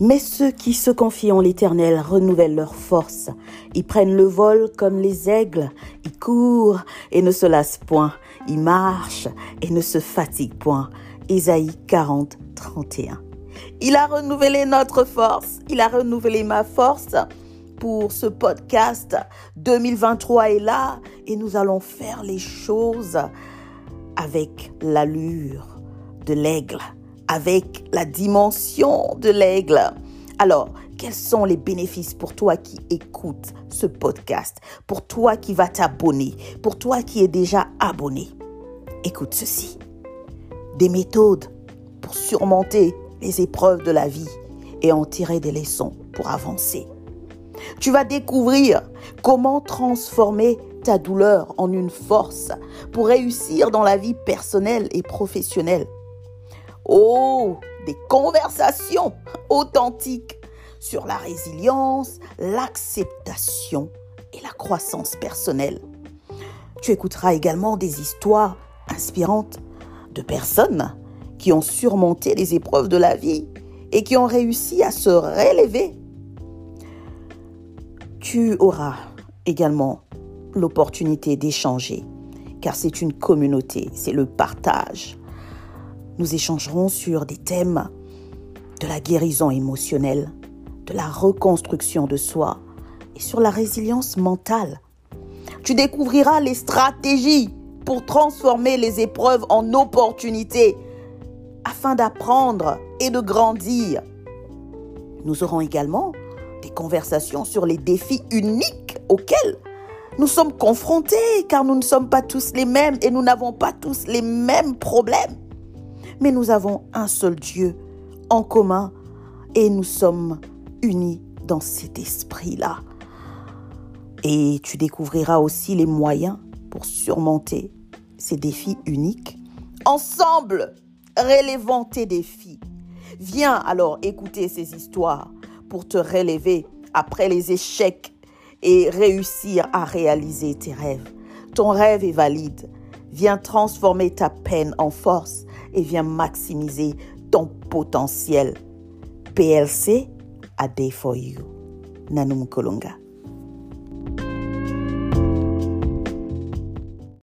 Mais ceux qui se confient en l'Éternel renouvellent leur force. Ils prennent le vol comme les aigles. Ils courent et ne se lassent point. Ils marchent et ne se fatiguent point. Ésaïe 40, 31. Il a renouvelé notre force. Il a renouvelé ma force pour ce podcast. 2023 est là et nous allons faire les choses avec l'allure de l'aigle avec la dimension de l'aigle. Alors, quels sont les bénéfices pour toi qui écoutes ce podcast, pour toi qui vas t'abonner, pour toi qui es déjà abonné? Écoute ceci. Des méthodes pour surmonter les épreuves de la vie et en tirer des leçons pour avancer. Tu vas découvrir comment transformer ta douleur en une force pour réussir dans la vie personnelle et professionnelle. Oh, des conversations authentiques sur la résilience, l'acceptation et la croissance personnelle. Tu écouteras également des histoires inspirantes de personnes qui ont surmonté les épreuves de la vie et qui ont réussi à se relever. Tu auras également l'opportunité d'échanger, car c'est une communauté, c'est le partage. Nous échangerons sur des thèmes de la guérison émotionnelle, de la reconstruction de soi et sur la résilience mentale. Tu découvriras les stratégies pour transformer les épreuves en opportunités afin d'apprendre et de grandir. Nous aurons également des conversations sur les défis uniques auxquels nous sommes confrontés car nous ne sommes pas tous les mêmes et nous n'avons pas tous les mêmes problèmes mais nous avons un seul Dieu en commun et nous sommes unis dans cet esprit-là. Et tu découvriras aussi les moyens pour surmonter ces défis uniques. Ensemble, relevons tes défis. Viens alors écouter ces histoires pour te relever après les échecs et réussir à réaliser tes rêves. Ton rêve est valide. Viens transformer ta peine en force et viens maximiser ton potentiel. PLC, a day for you. Nanum Kolonga.